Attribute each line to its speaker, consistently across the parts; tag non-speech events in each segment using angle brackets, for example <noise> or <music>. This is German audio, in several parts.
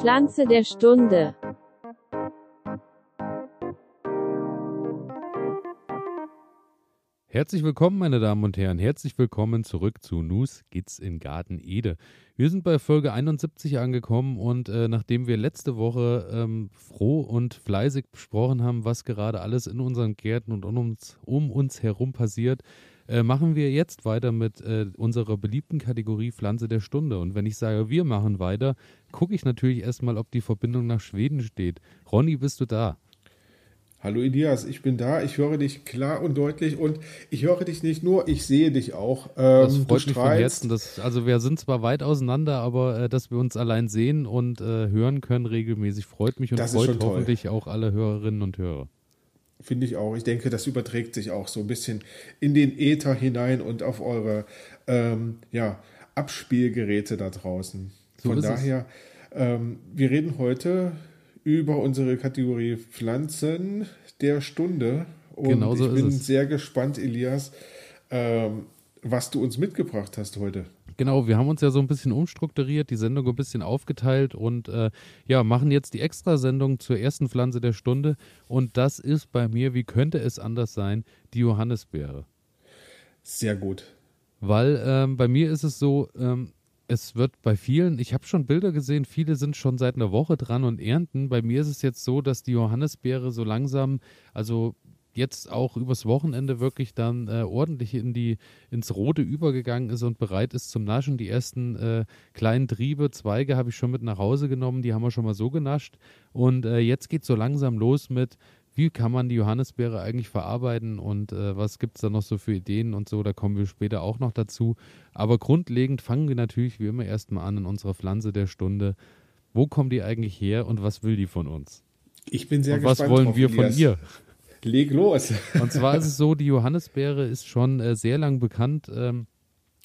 Speaker 1: Pflanze der Stunde.
Speaker 2: Herzlich willkommen, meine Damen und Herren. Herzlich willkommen zurück zu Nus geht's in Garten Ede. Wir sind bei Folge 71 angekommen und äh, nachdem wir letzte Woche ähm, froh und fleißig besprochen haben, was gerade alles in unseren Gärten und um uns, um uns herum passiert, äh, machen wir jetzt weiter mit äh, unserer beliebten Kategorie Pflanze der Stunde. Und wenn ich sage, wir machen weiter, gucke ich natürlich erstmal, ob die Verbindung nach Schweden steht. Ronny, bist du da?
Speaker 3: Hallo Elias, ich bin da, ich höre dich klar und deutlich und ich höre dich nicht nur, ich sehe dich auch.
Speaker 2: Ähm, das freut mich von Herzen. Das, also wir sind zwar weit auseinander, aber äh, dass wir uns allein sehen und äh, hören können regelmäßig, freut mich und
Speaker 3: das
Speaker 2: freut hoffentlich toll. auch alle Hörerinnen und Hörer.
Speaker 3: Finde ich auch. Ich denke, das überträgt sich auch so ein bisschen in den Äther hinein und auf eure ähm, ja, Abspielgeräte da draußen. So Von daher, ähm, wir reden heute über unsere Kategorie Pflanzen der Stunde. Und genau so ich bin sehr gespannt, Elias, ähm, was du uns mitgebracht hast heute.
Speaker 2: Genau, wir haben uns ja so ein bisschen umstrukturiert, die Sendung ein bisschen aufgeteilt und äh, ja, machen jetzt die Extrasendung zur ersten Pflanze der Stunde. Und das ist bei mir, wie könnte es anders sein, die Johannisbeere.
Speaker 3: Sehr gut.
Speaker 2: Weil ähm, bei mir ist es so, ähm, es wird bei vielen, ich habe schon Bilder gesehen, viele sind schon seit einer Woche dran und ernten. Bei mir ist es jetzt so, dass die Johannisbeere so langsam, also jetzt auch übers Wochenende wirklich dann äh, ordentlich in die, ins Rote übergegangen ist und bereit ist zum Naschen. Die ersten äh, kleinen Triebe, Zweige habe ich schon mit nach Hause genommen, die haben wir schon mal so genascht. Und äh, jetzt geht so langsam los mit, wie kann man die Johannisbeere eigentlich verarbeiten und äh, was gibt es da noch so für Ideen und so, da kommen wir später auch noch dazu. Aber grundlegend fangen wir natürlich wie immer erstmal an in unserer Pflanze der Stunde. Wo kommt die eigentlich her und was will die von uns?
Speaker 3: Ich bin sehr
Speaker 2: und
Speaker 3: gespannt.
Speaker 2: Was wollen wir von ihr?
Speaker 3: Leg los.
Speaker 2: und zwar ist es so, die Johannisbeere ist schon äh, sehr lang bekannt. Ähm,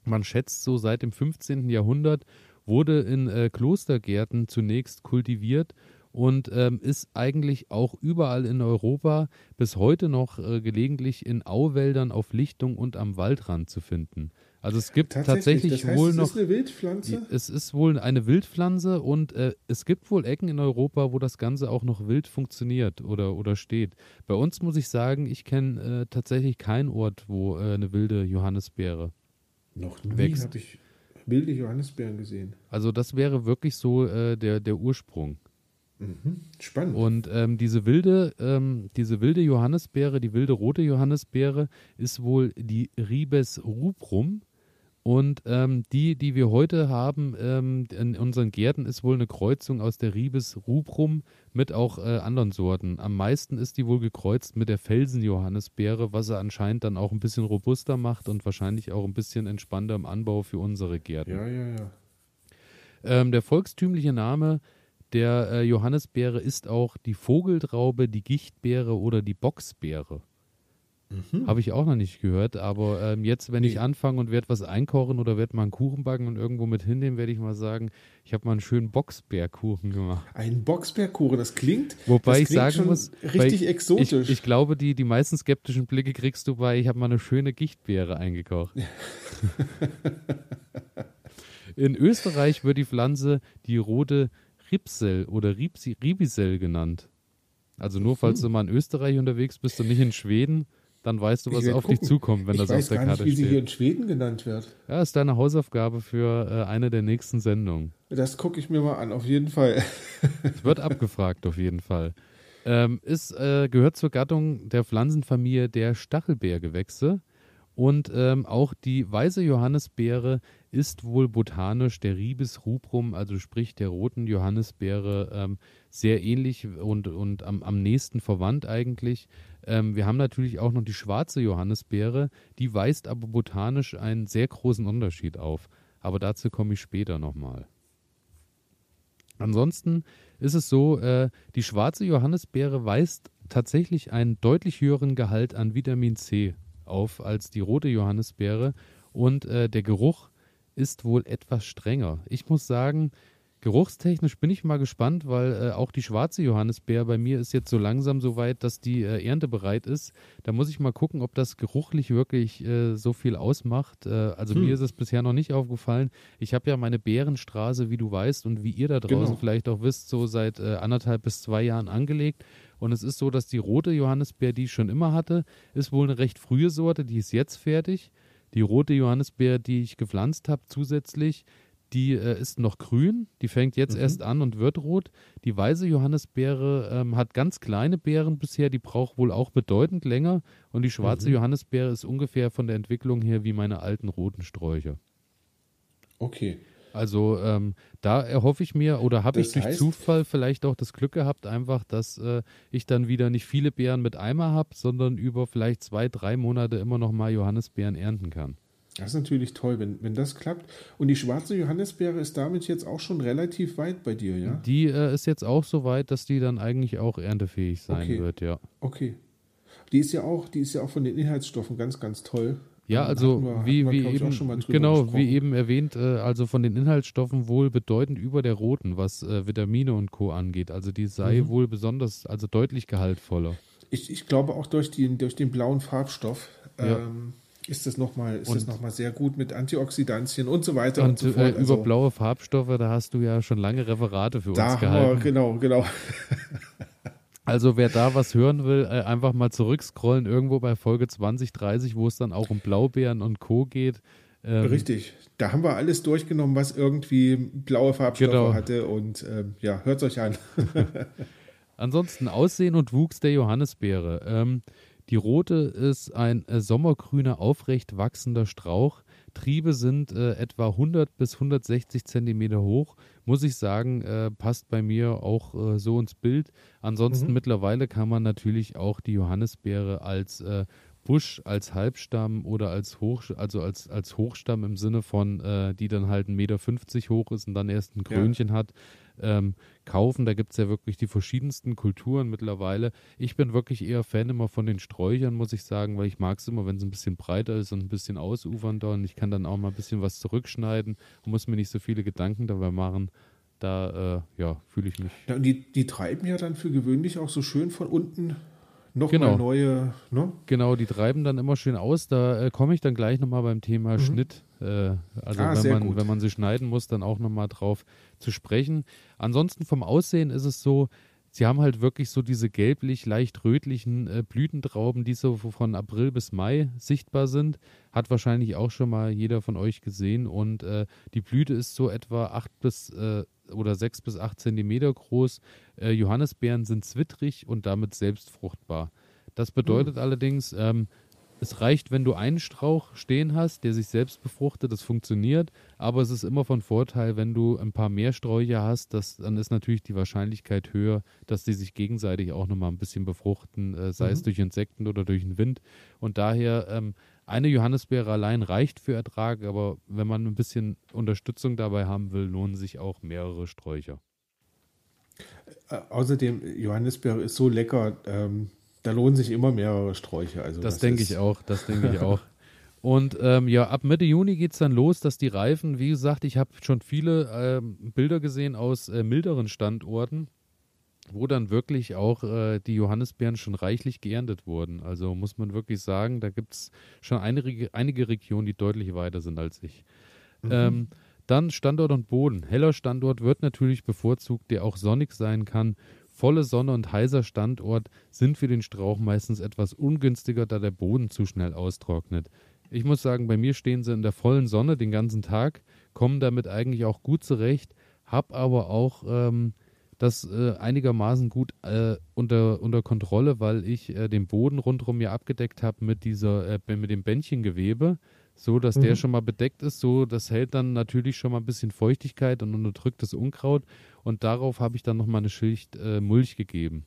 Speaker 2: man schätzt so seit dem 15. Jahrhundert wurde in äh, Klostergärten zunächst kultiviert und ähm, ist eigentlich auch überall in Europa bis heute noch äh, gelegentlich in Auwäldern auf Lichtung und am Waldrand zu finden. Also es gibt tatsächlich, tatsächlich das heißt, wohl es noch. Es
Speaker 3: ist eine Wildpflanze?
Speaker 2: Es ist wohl eine Wildpflanze und äh, es gibt wohl Ecken in Europa, wo das Ganze auch noch wild funktioniert oder, oder steht. Bei uns muss ich sagen, ich kenne äh, tatsächlich keinen Ort, wo äh, eine wilde Johannisbeere
Speaker 3: noch nie habe ich wilde Johannisbeeren gesehen.
Speaker 2: Also das wäre wirklich so äh, der, der Ursprung.
Speaker 3: Mhm. Spannend.
Speaker 2: Und ähm, diese wilde, ähm, diese wilde Johannisbeere, die wilde rote Johannisbeere, ist wohl die Ribes rubrum. Und ähm, die, die wir heute haben ähm, in unseren Gärten, ist wohl eine Kreuzung aus der Ribes rubrum mit auch äh, anderen Sorten. Am meisten ist die wohl gekreuzt mit der Felsenjohannisbeere, was er anscheinend dann auch ein bisschen robuster macht und wahrscheinlich auch ein bisschen entspannter im Anbau für unsere Gärten.
Speaker 3: Ja, ja, ja.
Speaker 2: Ähm, der volkstümliche Name der äh, Johannisbeere ist auch die Vogeltraube, die Gichtbeere oder die Boxbeere. Mhm. Habe ich auch noch nicht gehört, aber ähm, jetzt, wenn nee. ich anfange und werde was einkochen oder werde mal einen Kuchen backen und irgendwo mit hinnehmen, werde ich mal sagen, ich habe mal einen schönen Boxbärkuchen gemacht.
Speaker 3: Ein Boxbärkuchen, das klingt,
Speaker 2: Wobei
Speaker 3: das
Speaker 2: ich klingt sagen muss,
Speaker 3: richtig exotisch.
Speaker 2: Ich, ich, glaube, die, die meisten skeptischen Blicke kriegst du bei, ich habe mal eine schöne Gichtbeere eingekocht. <laughs> In Österreich wird die Pflanze die rote Ripsel oder Ribisel genannt. Also nur falls hm. du mal in Österreich unterwegs bist und nicht in Schweden, dann weißt du, was auf gucken. dich zukommt, wenn ich das auf der Karte steht. Ich weiß
Speaker 3: wie sie hier in Schweden genannt wird.
Speaker 2: Ja, ist deine Hausaufgabe für äh, eine der nächsten Sendungen.
Speaker 3: Das gucke ich mir mal an, auf jeden Fall.
Speaker 2: Es wird abgefragt, auf jeden Fall. Ähm, ist, äh, gehört zur Gattung der Pflanzenfamilie der Stachelbeergewächse. Und ähm, auch die weiße Johannisbeere ist wohl botanisch der Ribes rubrum, also sprich der roten Johannisbeere, ähm, sehr ähnlich und, und am, am nächsten verwandt eigentlich. Ähm, wir haben natürlich auch noch die schwarze Johannisbeere, die weist aber botanisch einen sehr großen Unterschied auf. Aber dazu komme ich später nochmal. Ansonsten ist es so, äh, die schwarze Johannisbeere weist tatsächlich einen deutlich höheren Gehalt an Vitamin C auf als die rote Johannisbeere und äh, der Geruch ist wohl etwas strenger. Ich muss sagen, Geruchstechnisch bin ich mal gespannt, weil äh, auch die schwarze Johannisbeer bei mir ist jetzt so langsam so weit, dass die äh, Ernte bereit ist. Da muss ich mal gucken, ob das geruchlich wirklich äh, so viel ausmacht. Äh, also hm. mir ist es bisher noch nicht aufgefallen. Ich habe ja meine Bärenstraße, wie du weißt und wie ihr da draußen genau. vielleicht auch wisst, so seit äh, anderthalb bis zwei Jahren angelegt. Und es ist so, dass die rote Johannisbeer, die ich schon immer hatte, ist wohl eine recht frühe Sorte, die ist jetzt fertig. Die rote Johannisbeer, die ich gepflanzt habe zusätzlich, die äh, ist noch grün, die fängt jetzt mhm. erst an und wird rot. Die weiße Johannisbeere ähm, hat ganz kleine Beeren bisher, die braucht wohl auch bedeutend länger. Und die schwarze mhm. Johannisbeere ist ungefähr von der Entwicklung her wie meine alten roten Sträucher.
Speaker 3: Okay.
Speaker 2: Also ähm, da erhoffe ich mir oder habe ich durch heißt, Zufall vielleicht auch das Glück gehabt, einfach, dass äh, ich dann wieder nicht viele Beeren mit Eimer habe, sondern über vielleicht zwei, drei Monate immer noch mal Johannisbeeren ernten kann.
Speaker 3: Das ist natürlich toll, wenn, wenn das klappt. Und die schwarze Johannisbeere ist damit jetzt auch schon relativ weit bei dir, ja?
Speaker 2: Die äh, ist jetzt auch so weit, dass die dann eigentlich auch erntefähig sein
Speaker 3: okay.
Speaker 2: wird, ja.
Speaker 3: Okay. Die ist ja auch, die ist ja auch von den Inhaltsstoffen ganz, ganz toll.
Speaker 2: Ja, also wir, wie, wie eben, genau, wie eben erwähnt, äh, also von den Inhaltsstoffen wohl bedeutend über der roten, was äh, Vitamine und Co. angeht. Also die sei mhm. wohl besonders, also deutlich gehaltvoller.
Speaker 3: Ich, ich glaube auch durch, die, durch den blauen Farbstoff. Ja. Ist das nochmal noch sehr gut mit Antioxidantien und so weiter und, und so
Speaker 2: fort. Äh, also, über blaue Farbstoffe, da hast du ja schon lange Referate für uns gehalten.
Speaker 3: Wir, genau, genau. <laughs>
Speaker 2: Also wer da was hören will, äh, einfach mal zurückscrollen irgendwo bei Folge 20, 30, wo es dann auch um Blaubeeren und Co. geht.
Speaker 3: Ähm, Richtig, da haben wir alles durchgenommen, was irgendwie blaue Farbstoffe genau. hatte und ähm, ja, hört es euch an. <laughs>
Speaker 2: Ansonsten Aussehen und Wuchs der Johannisbeere. Ähm, die rote ist ein äh, sommergrüner, aufrecht wachsender Strauch. Triebe sind äh, etwa 100 bis 160 Zentimeter hoch. Muss ich sagen, äh, passt bei mir auch äh, so ins Bild. Ansonsten mhm. mittlerweile kann man natürlich auch die Johannisbeere als äh, Busch, als Halbstamm oder als Hoch, also als, als Hochstamm im Sinne von, äh, die dann halt 1,50 Meter hoch ist und dann erst ein Krönchen ja. hat, ähm, kaufen. Da gibt es ja wirklich die verschiedensten Kulturen mittlerweile. Ich bin wirklich eher Fan immer von den Sträuchern, muss ich sagen, weil ich mag es immer, wenn es ein bisschen breiter ist und ein bisschen ausufernder und ich kann dann auch mal ein bisschen was zurückschneiden und muss mir nicht so viele Gedanken dabei machen. Da äh, ja, fühle ich mich.
Speaker 3: Ja, und die, die treiben ja dann für gewöhnlich auch so schön von unten nochmal genau. neue. Ne?
Speaker 2: Genau, die treiben dann immer schön aus. Da äh, komme ich dann gleich nochmal beim Thema mhm. Schnitt. Äh, also ah, wenn, man, wenn man sie schneiden muss, dann auch nochmal drauf zu sprechen. Ansonsten vom Aussehen ist es so, sie haben halt wirklich so diese gelblich, leicht rötlichen äh, Blütentrauben, die so von April bis Mai sichtbar sind. Hat wahrscheinlich auch schon mal jeder von euch gesehen. Und äh, die Blüte ist so etwa acht bis äh, oder sechs bis acht Zentimeter groß. Äh, Johannisbeeren sind zwittrig und damit selbstfruchtbar. Das bedeutet mhm. allerdings, ähm, es reicht, wenn du einen Strauch stehen hast, der sich selbst befruchtet, das funktioniert, aber es ist immer von Vorteil, wenn du ein paar mehr Sträucher hast, das, dann ist natürlich die Wahrscheinlichkeit höher, dass die sich gegenseitig auch nochmal ein bisschen befruchten, äh, sei mhm. es durch Insekten oder durch den Wind. Und daher, ähm, eine Johannisbeere allein reicht für Ertrag, aber wenn man ein bisschen Unterstützung dabei haben will, lohnen sich auch mehrere Sträucher.
Speaker 3: Äh, außerdem, Johannisbeere ist so lecker, ähm, da lohnen sich immer mehrere Sträucher. Also
Speaker 2: das denke ich auch, das denke ich auch. Und ähm, ja, ab Mitte Juni geht es dann los, dass die Reifen, wie gesagt, ich habe schon viele ähm, Bilder gesehen aus äh, milderen Standorten, wo dann wirklich auch äh, die Johannisbeeren schon reichlich geerntet wurden. Also muss man wirklich sagen, da gibt es schon einige, einige Regionen, die deutlich weiter sind als ich. Mhm. Ähm, dann Standort und Boden. Heller Standort wird natürlich bevorzugt, der auch sonnig sein kann. Volle Sonne und heißer Standort sind für den Strauch meistens etwas ungünstiger, da der Boden zu schnell austrocknet. Ich muss sagen, bei mir stehen sie in der vollen Sonne den ganzen Tag, kommen damit eigentlich auch gut zurecht, hab aber auch ähm, das äh, einigermaßen gut äh, unter, unter Kontrolle, weil ich äh, den Boden rundherum mir abgedeckt habe mit dieser äh, mit dem Bändchengewebe so dass mhm. der schon mal bedeckt ist. So, das hält dann natürlich schon mal ein bisschen Feuchtigkeit und unterdrückt das Unkraut. Und darauf habe ich dann nochmal eine Schicht äh, Mulch gegeben.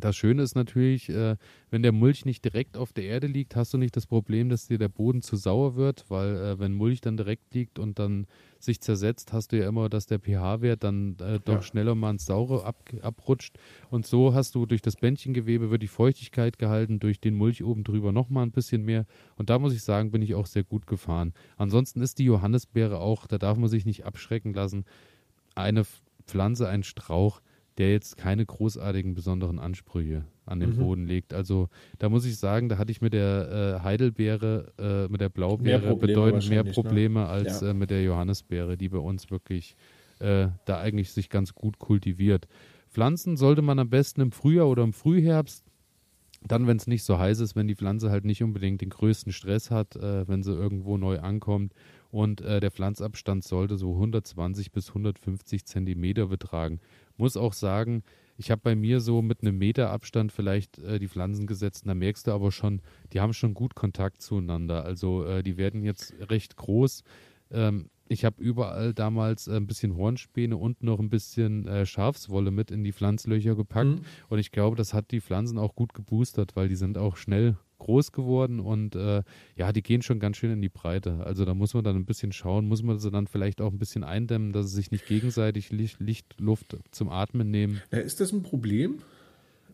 Speaker 2: Das Schöne ist natürlich, äh, wenn der Mulch nicht direkt auf der Erde liegt, hast du nicht das Problem, dass dir der Boden zu sauer wird, weil äh, wenn Mulch dann direkt liegt und dann sich zersetzt, hast du ja immer, dass der pH-Wert dann äh, doch ja. schneller mal ins Saure ab, abrutscht. Und so hast du durch das Bändchengewebe wird die Feuchtigkeit gehalten, durch den Mulch oben drüber nochmal ein bisschen mehr. Und da muss ich sagen, bin ich auch sehr gut gefahren. Ansonsten ist die Johannisbeere auch, da darf man sich nicht abschrecken lassen eine Pflanze, ein Strauch, der jetzt keine großartigen besonderen Ansprüche an den mhm. Boden legt. Also da muss ich sagen, da hatte ich mit der äh, Heidelbeere, äh, mit der Blaubeere bedeutend mehr ne? Probleme ne? als ja. äh, mit der Johannisbeere, die bei uns wirklich äh, da eigentlich sich ganz gut kultiviert. Pflanzen sollte man am besten im Frühjahr oder im Frühherbst, dann wenn es nicht so heiß ist, wenn die Pflanze halt nicht unbedingt den größten Stress hat, äh, wenn sie irgendwo neu ankommt und äh, der Pflanzabstand sollte so 120 bis 150 Zentimeter betragen. Muss auch sagen, ich habe bei mir so mit einem Meter Abstand vielleicht äh, die Pflanzen gesetzt. da merkst du aber schon, die haben schon gut Kontakt zueinander. Also äh, die werden jetzt recht groß. Ähm, ich habe überall damals äh, ein bisschen Hornspäne und noch ein bisschen äh, Schafswolle mit in die Pflanzlöcher gepackt. Mhm. Und ich glaube, das hat die Pflanzen auch gut geboostert, weil die sind auch schnell groß geworden und äh, ja, die gehen schon ganz schön in die Breite. Also da muss man dann ein bisschen schauen, muss man sie dann vielleicht auch ein bisschen eindämmen, dass sie sich nicht gegenseitig Licht, Licht Luft zum Atmen nehmen.
Speaker 3: Ja, ist das ein Problem?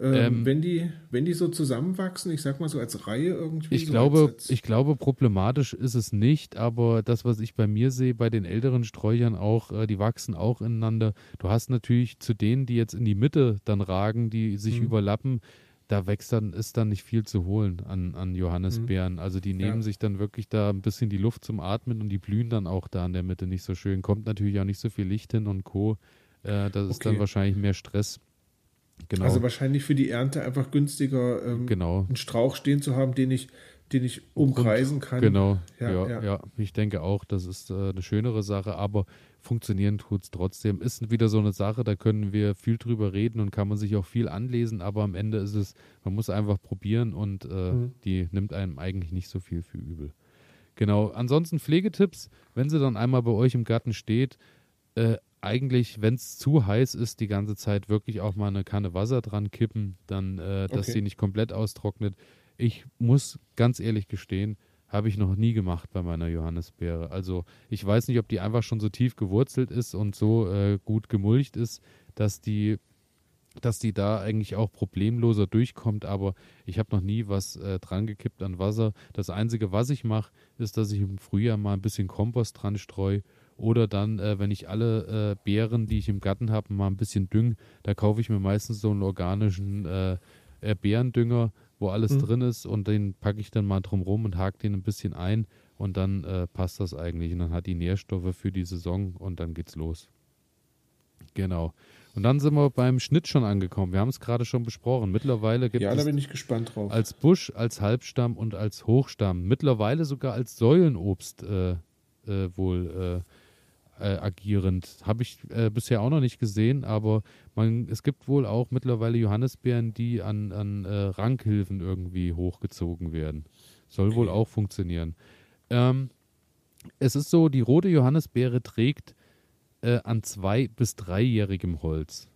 Speaker 3: Ähm, ähm, wenn, die, wenn die so zusammenwachsen, ich sag mal so als Reihe irgendwie.
Speaker 2: Ich,
Speaker 3: so
Speaker 2: glaube,
Speaker 3: als,
Speaker 2: als ich glaube, problematisch ist es nicht, aber das, was ich bei mir sehe, bei den älteren Sträuchern auch, äh, die wachsen auch ineinander. Du hast natürlich zu denen, die jetzt in die Mitte dann ragen, die sich mhm. überlappen, da wächst dann, ist dann nicht viel zu holen an, an Johannisbeeren. Mhm. Also die nehmen ja. sich dann wirklich da ein bisschen die Luft zum Atmen und die blühen dann auch da in der Mitte nicht so schön. Kommt natürlich auch nicht so viel Licht hin und Co. Äh, das okay. ist dann wahrscheinlich mehr Stress.
Speaker 3: Genau. Also wahrscheinlich für die Ernte einfach günstiger, ähm,
Speaker 2: genau.
Speaker 3: einen Strauch stehen zu haben, den ich, den ich umkreisen kann.
Speaker 2: Genau, ja, ja, ja. ja. Ich denke auch, das ist äh, eine schönere Sache, aber funktionieren tut es trotzdem. Ist wieder so eine Sache, da können wir viel drüber reden und kann man sich auch viel anlesen, aber am Ende ist es, man muss einfach probieren und äh, mhm. die nimmt einem eigentlich nicht so viel für übel. Genau, ansonsten Pflegetipps, wenn sie dann einmal bei euch im Garten steht, äh, eigentlich, wenn es zu heiß ist, die ganze Zeit wirklich auch mal eine Kanne Wasser dran kippen, dann, äh, dass okay. sie nicht komplett austrocknet. Ich muss ganz ehrlich gestehen, habe ich noch nie gemacht bei meiner Johannisbeere. Also ich weiß nicht, ob die einfach schon so tief gewurzelt ist und so äh, gut gemulcht ist, dass die, dass die da eigentlich auch problemloser durchkommt. Aber ich habe noch nie was äh, dran gekippt an Wasser. Das Einzige, was ich mache, ist, dass ich im Frühjahr mal ein bisschen Kompost dran streue oder dann, äh, wenn ich alle äh, Beeren, die ich im Garten habe, mal ein bisschen düng, da kaufe ich mir meistens so einen organischen äh, äh Beerendünger, wo alles mhm. drin ist und den packe ich dann mal drum rum und hake den ein bisschen ein und dann äh, passt das eigentlich. Und dann hat die Nährstoffe für die Saison und dann geht's los. Genau. Und dann sind wir beim Schnitt schon angekommen. Wir haben es gerade schon besprochen. Mittlerweile gibt
Speaker 3: ja,
Speaker 2: es
Speaker 3: da bin ich gespannt drauf.
Speaker 2: als Busch, als Halbstamm und als Hochstamm. Mittlerweile sogar als Säulenobst äh, äh, wohl äh, agierend. Habe ich äh, bisher auch noch nicht gesehen, aber man, es gibt wohl auch mittlerweile Johannisbeeren, die an, an äh, Rankhilfen irgendwie hochgezogen werden. Soll okay. wohl auch funktionieren. Ähm, es ist so, die rote Johannisbeere trägt äh, an zwei- bis dreijährigem Holz.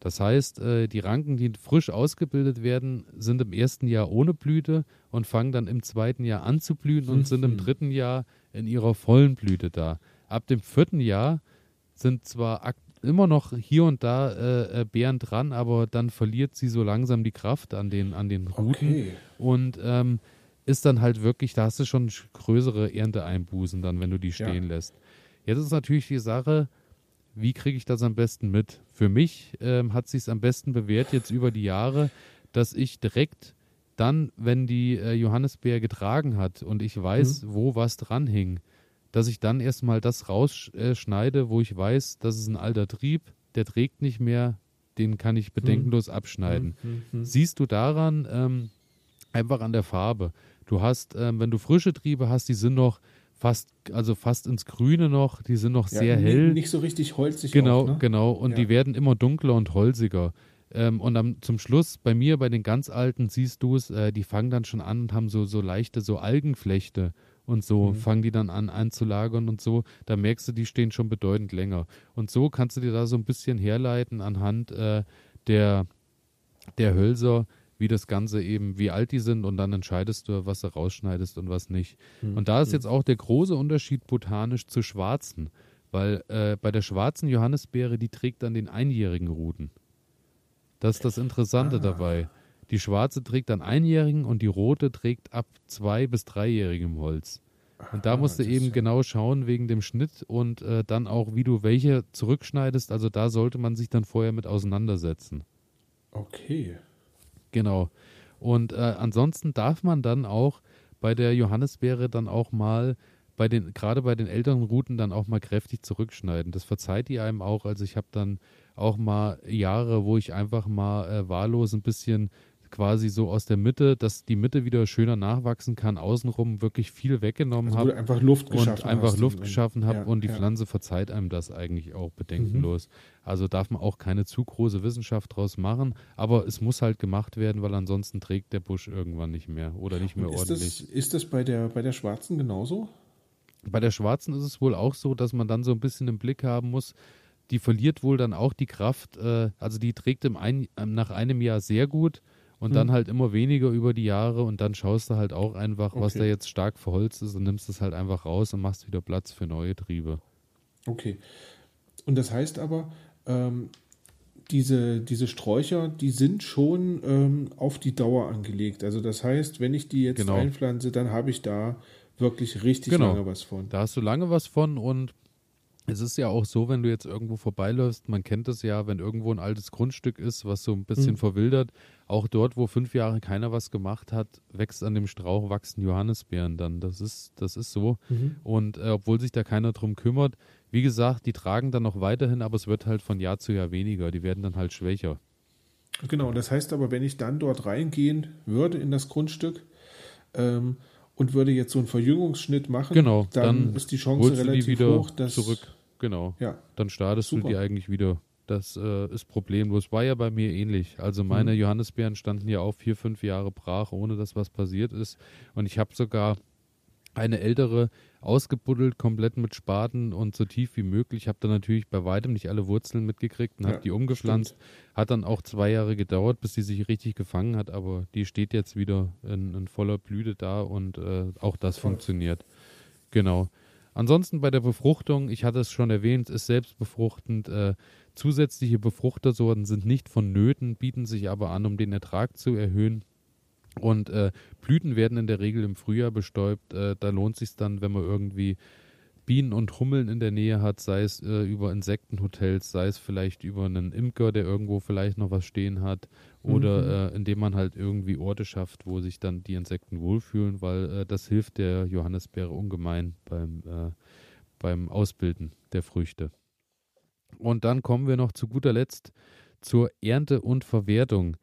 Speaker 2: Das heißt, äh, die Ranken, die frisch ausgebildet werden, sind im ersten Jahr ohne Blüte und fangen dann im zweiten Jahr an zu blühen und sind im dritten Jahr in ihrer vollen Blüte da. Ab dem vierten Jahr sind zwar immer noch hier und da äh, äh, Bären dran, aber dann verliert sie so langsam die Kraft an den, an den Ruten okay. und ähm, ist dann halt wirklich, da hast du schon größere Ernteeinbußen dann, wenn du die stehen ja. lässt. Jetzt ist natürlich die Sache, wie kriege ich das am besten mit? Für mich ähm, hat sich am besten bewährt jetzt über die Jahre, dass ich direkt dann, wenn die äh, Johannisbeer getragen hat und ich weiß, mhm. wo was dran hing, dass ich dann erstmal das rausschneide, wo ich weiß, das ist ein alter Trieb, der trägt nicht mehr, den kann ich bedenkenlos hm. abschneiden. Hm, hm, Siehst du daran ähm, einfach an der Farbe. Du hast, ähm, wenn du frische Triebe hast, die sind noch fast, also fast ins Grüne noch, die sind noch ja, sehr hell.
Speaker 3: Nicht so richtig holzig.
Speaker 2: Genau,
Speaker 3: auch, ne?
Speaker 2: genau. Und ja. die werden immer dunkler und holziger. Ähm, und dann zum Schluss, bei mir, bei den ganz alten, siehst du es, äh, die fangen dann schon an und haben so, so leichte, so Algenflechte und so mhm. fangen die dann an einzulagern und so. Da merkst du, die stehen schon bedeutend länger. Und so kannst du dir da so ein bisschen herleiten anhand äh, der, der Hölzer, wie das Ganze eben, wie alt die sind und dann entscheidest du, was du rausschneidest und was nicht. Mhm. Und da ist jetzt auch der große Unterschied botanisch zu schwarzen, weil äh, bei der schwarzen Johannisbeere, die trägt dann den einjährigen Ruten. Das ist das Interessante ah. dabei. Die schwarze trägt dann einjährigen und die rote trägt ab zwei- bis dreijährigem Holz. Und da musst du eben genau schauen wegen dem Schnitt und äh, dann auch, wie du welche zurückschneidest. Also da sollte man sich dann vorher mit auseinandersetzen.
Speaker 3: Okay.
Speaker 2: Genau. Und äh, ansonsten darf man dann auch bei der Johannisbeere dann auch mal bei den, gerade bei den älteren Routen dann auch mal kräftig zurückschneiden. Das verzeiht die einem auch. Also ich habe dann auch mal Jahre, wo ich einfach mal äh, wahllos ein bisschen quasi so aus der Mitte, dass die Mitte wieder schöner nachwachsen kann, außenrum wirklich viel weggenommen also habe.
Speaker 3: einfach Luft geschaffen
Speaker 2: und einfach Luft geschaffen habe ja, und die ja. Pflanze verzeiht einem das eigentlich auch bedenkenlos. Mhm. Also darf man auch keine zu große Wissenschaft draus machen, aber es muss halt gemacht werden, weil ansonsten trägt der Busch irgendwann nicht mehr oder nicht mehr
Speaker 3: ist
Speaker 2: ordentlich.
Speaker 3: Das, ist das bei der, bei der schwarzen genauso?
Speaker 2: Bei der schwarzen ist es wohl auch so, dass man dann so ein bisschen im Blick haben muss, die verliert wohl dann auch die Kraft, äh, also die trägt im ein, nach einem Jahr sehr gut und hm. dann halt immer weniger über die Jahre und dann schaust du halt auch einfach, okay. was da jetzt stark verholzt ist und nimmst es halt einfach raus und machst wieder Platz für neue Triebe.
Speaker 3: Okay. Und das heißt aber, ähm, diese, diese Sträucher, die sind schon ähm, auf die Dauer angelegt. Also das heißt, wenn ich die jetzt genau. einpflanze, dann habe ich da wirklich richtig genau. lange was von.
Speaker 2: Da hast du lange was von und es ist ja auch so, wenn du jetzt irgendwo vorbeiläufst, man kennt es ja, wenn irgendwo ein altes Grundstück ist, was so ein bisschen mhm. verwildert, auch dort, wo fünf Jahre keiner was gemacht hat, wächst an dem Strauch, wachsen Johannisbeeren dann. Das ist, das ist so. Mhm. Und äh, obwohl sich da keiner drum kümmert, wie gesagt, die tragen dann noch weiterhin, aber es wird halt von Jahr zu Jahr weniger. Die werden dann halt schwächer.
Speaker 3: Genau, das heißt aber, wenn ich dann dort reingehen würde in das Grundstück, ähm, und würde jetzt so einen Verjüngungsschnitt machen,
Speaker 2: genau,
Speaker 3: dann, dann ist die Chance relativ hoch, dass
Speaker 2: zurück Genau. Ja. Dann startest Super. du die eigentlich wieder. Das äh, ist problemlos. War ja bei mir ähnlich. Also meine mhm. Johannisbeeren standen ja auch vier, fünf Jahre brach, ohne dass was passiert ist. Und ich habe sogar eine ältere ausgebuddelt, komplett mit Spaten und so tief wie möglich. Ich habe dann natürlich bei weitem nicht alle Wurzeln mitgekriegt und ja, habe die umgepflanzt. Stimmt. Hat dann auch zwei Jahre gedauert, bis sie sich richtig gefangen hat, aber die steht jetzt wieder in, in voller Blüte da und äh, auch das Voll. funktioniert. Genau. Ansonsten bei der Befruchtung, ich hatte es schon erwähnt, ist selbstbefruchtend. Äh, zusätzliche Befruchtersorten sind nicht vonnöten, bieten sich aber an, um den Ertrag zu erhöhen. Und äh, Blüten werden in der Regel im Frühjahr bestäubt. Äh, da lohnt sich dann, wenn man irgendwie Bienen und Hummeln in der Nähe hat, sei es äh, über Insektenhotels, sei es vielleicht über einen Imker, der irgendwo vielleicht noch was stehen hat, oder mhm. äh, indem man halt irgendwie Orte schafft, wo sich dann die Insekten wohlfühlen, weil äh, das hilft der Johannisbeere ungemein beim, äh, beim Ausbilden der Früchte. Und dann kommen wir noch zu guter Letzt zur Ernte und Verwertung.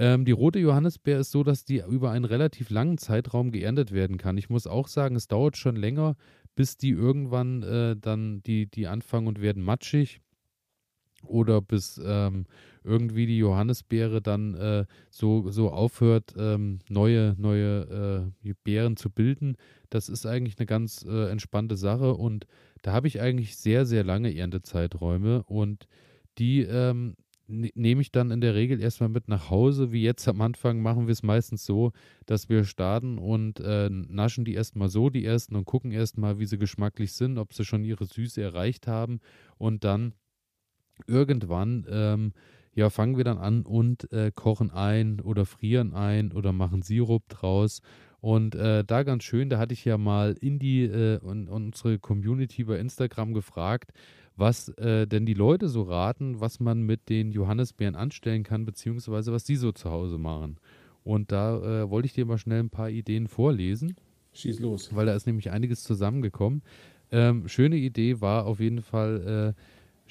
Speaker 2: Ähm, die rote Johannisbeere ist so, dass die über einen relativ langen Zeitraum geerntet werden kann. Ich muss auch sagen, es dauert schon länger, bis die irgendwann äh, dann die, die anfangen und werden matschig oder bis ähm, irgendwie die Johannisbeere dann äh, so, so aufhört, ähm, neue, neue äh, Beeren zu bilden. Das ist eigentlich eine ganz äh, entspannte Sache und da habe ich eigentlich sehr, sehr lange Erntezeiträume und die ähm, nehme ich dann in der Regel erstmal mit nach Hause. Wie jetzt am Anfang machen wir es meistens so, dass wir starten und äh, naschen die erstmal so, die ersten, und gucken erstmal, wie sie geschmacklich sind, ob sie schon ihre Süße erreicht haben. Und dann irgendwann, ähm, ja, fangen wir dann an und äh, kochen ein oder frieren ein oder machen Sirup draus. Und äh, da ganz schön, da hatte ich ja mal in die äh, und, unsere Community bei Instagram gefragt, was äh, denn die Leute so raten, was man mit den Johannisbeeren anstellen kann, beziehungsweise was sie so zu Hause machen. Und da äh, wollte ich dir mal schnell ein paar Ideen vorlesen.
Speaker 3: Schieß los.
Speaker 2: Weil da ist nämlich einiges zusammengekommen. Ähm, schöne Idee war auf jeden Fall äh,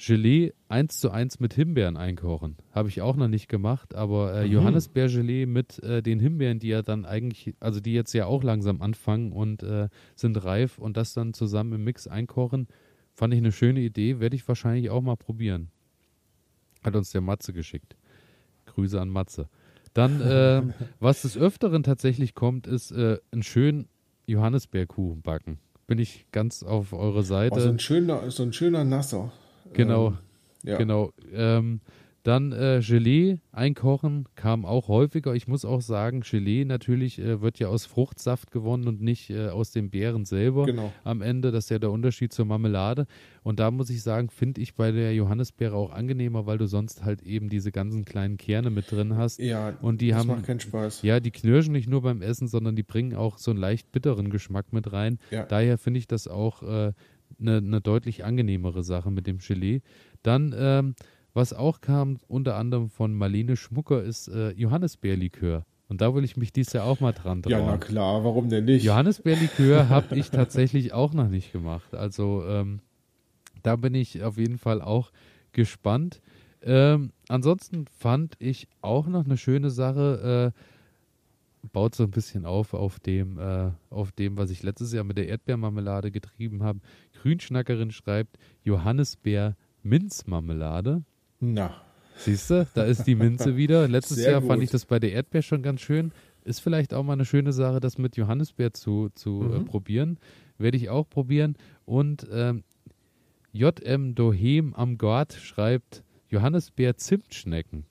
Speaker 2: Gelee 1 zu 1 mit Himbeeren einkochen. Habe ich auch noch nicht gemacht, aber äh, mhm. Johannisbeergelee mit äh, den Himbeeren, die ja dann eigentlich, also die jetzt ja auch langsam anfangen und äh, sind reif und das dann zusammen im Mix einkochen, Fand ich eine schöne Idee, werde ich wahrscheinlich auch mal probieren. Hat uns der Matze geschickt. Grüße an Matze. Dann, äh, <laughs> was des Öfteren tatsächlich kommt, ist äh, ein schön Johannisbeerkuchen backen. Bin ich ganz auf eure Seite. Oh,
Speaker 3: so, ein schöner, so ein schöner Nasser.
Speaker 2: Genau, ähm, ja. genau. Ähm, Dann äh, Gelee einkochen kam auch häufiger. Ich muss auch sagen, Gelee natürlich äh, wird ja aus Fruchtsaft gewonnen und nicht äh, aus den Beeren selber
Speaker 3: genau.
Speaker 2: am Ende. Das ist ja der Unterschied zur Marmelade. Und da muss ich sagen, finde ich bei der Johannisbeere auch angenehmer, weil du sonst halt eben diese ganzen kleinen Kerne mit drin hast.
Speaker 3: Ja,
Speaker 2: und die
Speaker 3: das
Speaker 2: haben,
Speaker 3: macht keinen Spaß.
Speaker 2: Ja, die knirschen nicht nur beim Essen, sondern die bringen auch so einen leicht bitteren Geschmack mit rein.
Speaker 3: Ja.
Speaker 2: Daher finde ich das auch eine äh, ne deutlich angenehmere Sache mit dem Gelee. Dann ähm, was auch kam, unter anderem von Marlene Schmucker, ist äh, Johannisbeerlikör. Und da will ich mich dieses Jahr auch mal dran trauen.
Speaker 3: Ja, na klar, warum denn nicht?
Speaker 2: Johannisbeerlikör <laughs> habe ich tatsächlich auch noch nicht gemacht. Also ähm, da bin ich auf jeden Fall auch gespannt. Ähm, ansonsten fand ich auch noch eine schöne Sache, äh, baut so ein bisschen auf auf dem, äh, auf dem, was ich letztes Jahr mit der Erdbeermarmelade getrieben habe. Grünschnackerin schreibt Johannisbeer Minzmarmelade.
Speaker 3: Na.
Speaker 2: Siehst du, da ist die Minze wieder. Letztes
Speaker 3: Sehr
Speaker 2: Jahr
Speaker 3: gut.
Speaker 2: fand ich das bei der Erdbeer schon ganz schön. Ist vielleicht auch mal eine schöne Sache, das mit Johannisbeer zu, zu äh,
Speaker 3: Mhm.
Speaker 2: probieren. Werde ich auch probieren. Und ähm, JM Dohem am Gord schreibt Johannisbeer Zimtschnecken.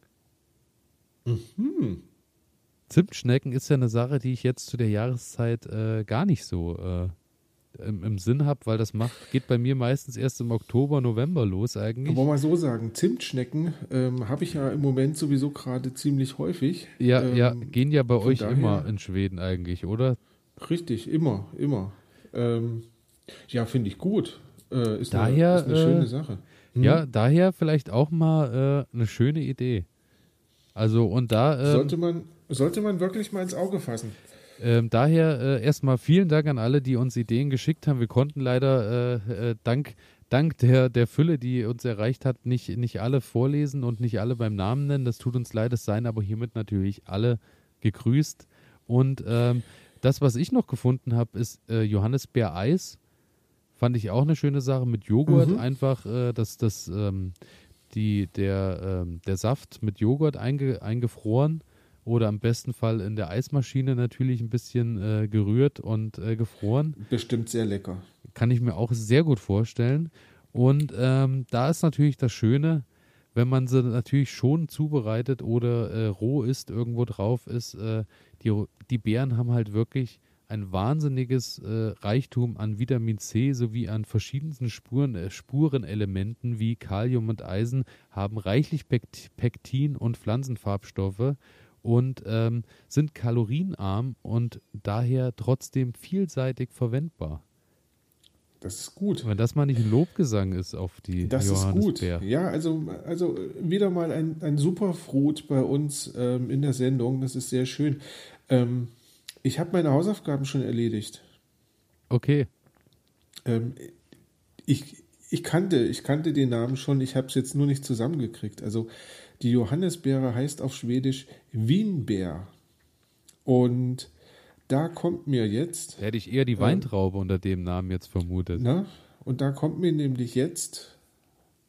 Speaker 3: Mhm.
Speaker 2: Zimtschnecken ist ja eine Sache, die ich jetzt zu der Jahreszeit äh, gar nicht so äh, im, im Sinn habe, weil das macht, geht bei mir meistens erst im Oktober, November los eigentlich.
Speaker 3: Wollen wir mal so sagen, Zimtschnecken ähm, habe ich ja im Moment sowieso gerade ziemlich häufig.
Speaker 2: Ja,
Speaker 3: ähm,
Speaker 2: ja, gehen ja bei euch
Speaker 3: daher-
Speaker 2: immer in Schweden eigentlich, oder?
Speaker 3: Richtig, immer, immer. Ähm, ja, finde ich gut. Äh, ist,
Speaker 2: Daher,
Speaker 3: eine, ist eine
Speaker 2: äh,
Speaker 3: schöne Sache. Hm?
Speaker 2: Ja, daher vielleicht auch mal äh, eine schöne Idee. Also und da ähm,
Speaker 3: sollte, man, sollte man wirklich mal ins Auge fassen.
Speaker 2: Ähm, daher äh, erstmal vielen Dank an alle, die uns Ideen geschickt haben. Wir konnten leider äh, äh, dank dank der der Fülle, die uns erreicht hat, nicht nicht alle vorlesen und nicht alle beim Namen nennen. Das tut uns leid, es seien aber hiermit natürlich alle gegrüßt. Und ähm, das, was ich noch gefunden habe, ist äh, Johannisbeer-Eis. Fand ich auch eine schöne Sache mit Joghurt.
Speaker 3: Mhm.
Speaker 2: Einfach, äh, dass das ähm, die, der, ähm, der Saft mit Joghurt einge, eingefroren oder am besten Fall in der Eismaschine natürlich ein bisschen äh, gerührt und äh, gefroren.
Speaker 3: Bestimmt sehr lecker.
Speaker 2: Kann ich mir auch sehr gut vorstellen. Und ähm, da ist natürlich das Schöne, wenn man sie natürlich schon zubereitet oder äh, roh ist, irgendwo drauf ist, äh, die, die Beeren haben halt wirklich ein wahnsinniges äh, Reichtum an Vitamin C sowie an verschiedensten Spuren, äh, Spurenelementen wie Kalium und Eisen, haben reichlich Pekt Pektin und Pflanzenfarbstoffe und ähm, sind kalorienarm und daher trotzdem vielseitig verwendbar.
Speaker 3: Das ist gut.
Speaker 2: Wenn das mal nicht ein Lobgesang ist auf die
Speaker 3: Das ist gut.
Speaker 2: Johannisbeer.
Speaker 3: Ja, also, also wieder mal ein, ein Superfruit bei uns ähm, in der Sendung. Das ist sehr schön. Ähm, ich habe meine Hausaufgaben schon erledigt.
Speaker 2: Okay,
Speaker 3: Ähm, ich, ich, kannte, ich kannte den Namen schon, ich habe es jetzt nur nicht zusammengekriegt. Also die Johannisbeere heißt auf Schwedisch Wienbär. Und da kommt mir jetzt,
Speaker 2: hätte ich eher die Weintraube unter dem Namen jetzt vermutet.
Speaker 3: na, und da kommt mir nämlich jetzt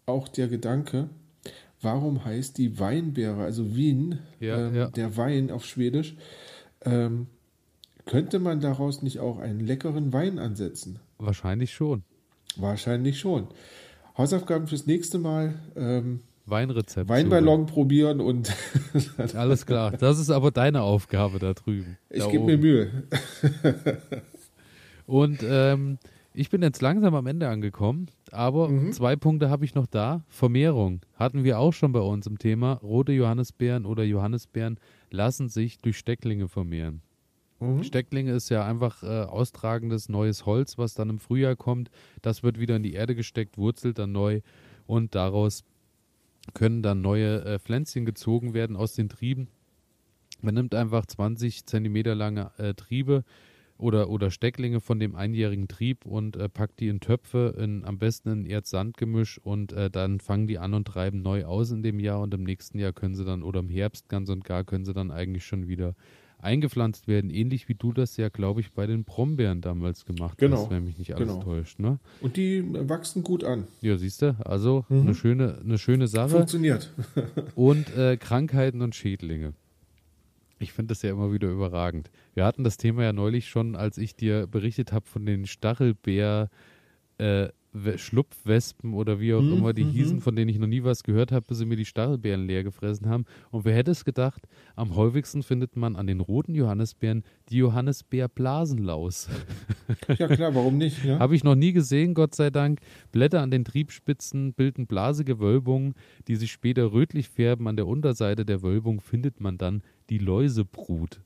Speaker 3: auch der Gedanke, warum heißt die Weinbeere, also Wien,
Speaker 2: Ja,
Speaker 3: ähm,
Speaker 2: ja.
Speaker 3: der Wein auf Schwedisch, ähm, könnte man daraus nicht auch einen leckeren Wein ansetzen?
Speaker 2: Wahrscheinlich schon.
Speaker 3: Wahrscheinlich schon. Hausaufgaben fürs nächste Mal. Ähm,
Speaker 2: Weinrezept.
Speaker 3: Weinballon probieren und. <laughs>
Speaker 2: Alles klar. Das ist aber deine Aufgabe da drüben.
Speaker 3: ich gebe mir. Mühe.
Speaker 2: Und ähm, ich bin jetzt langsam am Ende angekommen, aber
Speaker 3: Mhm.
Speaker 2: zwei Punkte habe ich noch da. Vermehrung hatten wir auch schon bei uns im Thema. Rote Johannisbeeren oder Johannisbeeren lassen sich durch Stecklinge vermehren.
Speaker 3: Mhm.
Speaker 2: Stecklinge ist ja einfach äh, austragendes neues Holz, was dann im Frühjahr kommt. Das wird wieder in die Erde gesteckt, wurzelt dann neu und daraus können dann neue äh, Pflänzchen gezogen werden aus den Trieben. Man nimmt einfach 20 Zentimeter lange äh, Triebe oder, oder Stecklinge von dem einjährigen Trieb und äh, packt die in Töpfe, in, am besten in Erz-Sand-Gemisch und äh, dann fangen die an und treiben neu aus in dem Jahr und im nächsten Jahr können sie dann oder im Herbst ganz und gar können sie dann eigentlich schon wieder eingepflanzt werden, ähnlich wie du das ja, glaube ich, bei den Brombeeren damals gemacht
Speaker 3: Genau,
Speaker 2: hast, wenn mich nicht alles
Speaker 3: genau.
Speaker 2: täuscht. Ne?
Speaker 3: Und die wachsen gut an.
Speaker 2: Ja, siehst du, also
Speaker 3: Mhm.
Speaker 2: eine, schöne, eine schöne Sache.
Speaker 3: Funktioniert. <laughs>
Speaker 2: Und äh, Krankheiten und Schädlinge. Ich finde das ja immer wieder überragend. Wir hatten das Thema ja neulich schon, als ich dir berichtet habe von den Stachelbeer, äh, Schlupfwespen oder wie auch mhm, immer die mhm, hießen, von denen ich noch nie was gehört habe, bis sie mir die Stachelbeeren leer gefressen haben. Und wer hätte es gedacht, am häufigsten findet man an den roten Johannisbeeren die Johannisbeerblasenlaus. <laughs>
Speaker 3: Ja klar, warum nicht? Ja?
Speaker 2: habe ich noch nie gesehen, Gott sei Dank. Blätter an den Triebspitzen bilden blasige Wölbungen, die sich später rötlich färben. An der Unterseite der Wölbung findet man dann die Läusebrut.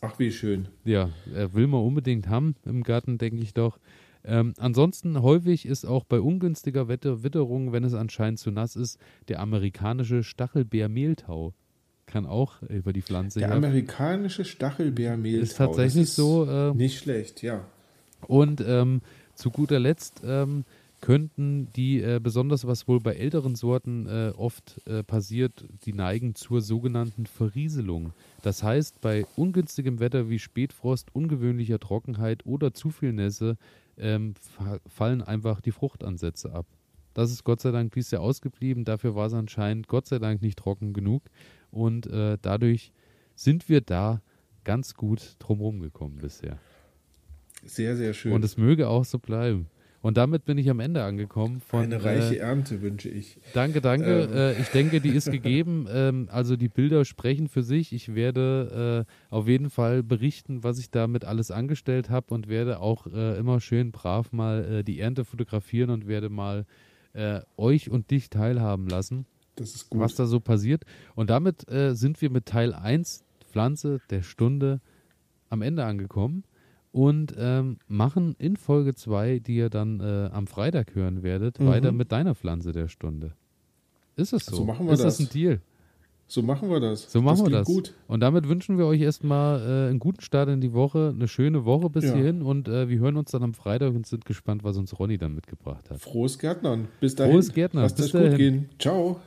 Speaker 3: Ach, wie schön.
Speaker 2: Ja, will man unbedingt haben im Garten, denke ich doch. Ähm, ansonsten häufig ist auch bei ungünstiger Wetter, Witterung, wenn es anscheinend zu nass ist, der amerikanische Stachelbeermehltau. Kann auch über die Pflanze.
Speaker 3: Der amerikanische Stachelbeermehltau.
Speaker 2: Ist tatsächlich ist so.
Speaker 3: Äh, nicht schlecht, ja.
Speaker 2: Und ähm, zu guter Letzt ähm, könnten die, äh, besonders was wohl bei älteren Sorten äh, oft äh, passiert, die neigen zur sogenannten Verrieselung. Das heißt, bei ungünstigem Wetter wie Spätfrost, ungewöhnlicher Trockenheit oder zu viel Nässe ähm, fallen einfach die Fruchtansätze ab. Das ist Gott sei Dank dies Jahr ausgeblieben. Dafür war es anscheinend Gott sei Dank nicht trocken genug. Und äh, dadurch sind wir da ganz gut drumherum gekommen bisher.
Speaker 3: Sehr, sehr schön.
Speaker 2: Und es möge auch so bleiben. Und damit bin ich am Ende angekommen. Von,
Speaker 3: Eine reiche äh, Ernte wünsche ich.
Speaker 2: Danke, danke. Ähm. Äh, ich denke, die ist gegeben. <laughs> Ähm, also die Bilder sprechen für sich. Ich werde äh, auf jeden Fall berichten, was ich damit alles angestellt habe und werde auch äh, immer schön brav mal äh, die Ernte fotografieren und werde mal äh, euch und dich teilhaben lassen.
Speaker 3: Das ist gut.
Speaker 2: Was da so passiert. Und damit sind wir mit Teil 1 Pflanze der Stunde am Ende angekommen und ähm, machen in Folge 2, die ihr dann äh, am Freitag hören werdet, mhm. weiter mit deiner Pflanze der Stunde. Ist es so?
Speaker 3: So machen wir
Speaker 2: Ist
Speaker 3: das.
Speaker 2: Ist das ein Deal?
Speaker 3: So machen wir das.
Speaker 2: So machen das wir das.
Speaker 3: Gut.
Speaker 2: Und damit wünschen wir euch erstmal äh, einen guten Start in die Woche, eine schöne Woche bis ja. hierhin und äh, wir hören uns dann am Freitag und sind gespannt, was uns Ronny dann mitgebracht hat.
Speaker 3: Frohes Gärtnern. Bis dahin.
Speaker 2: Frohes Gärtnern.
Speaker 3: Lasst es gut gehen. Ciao.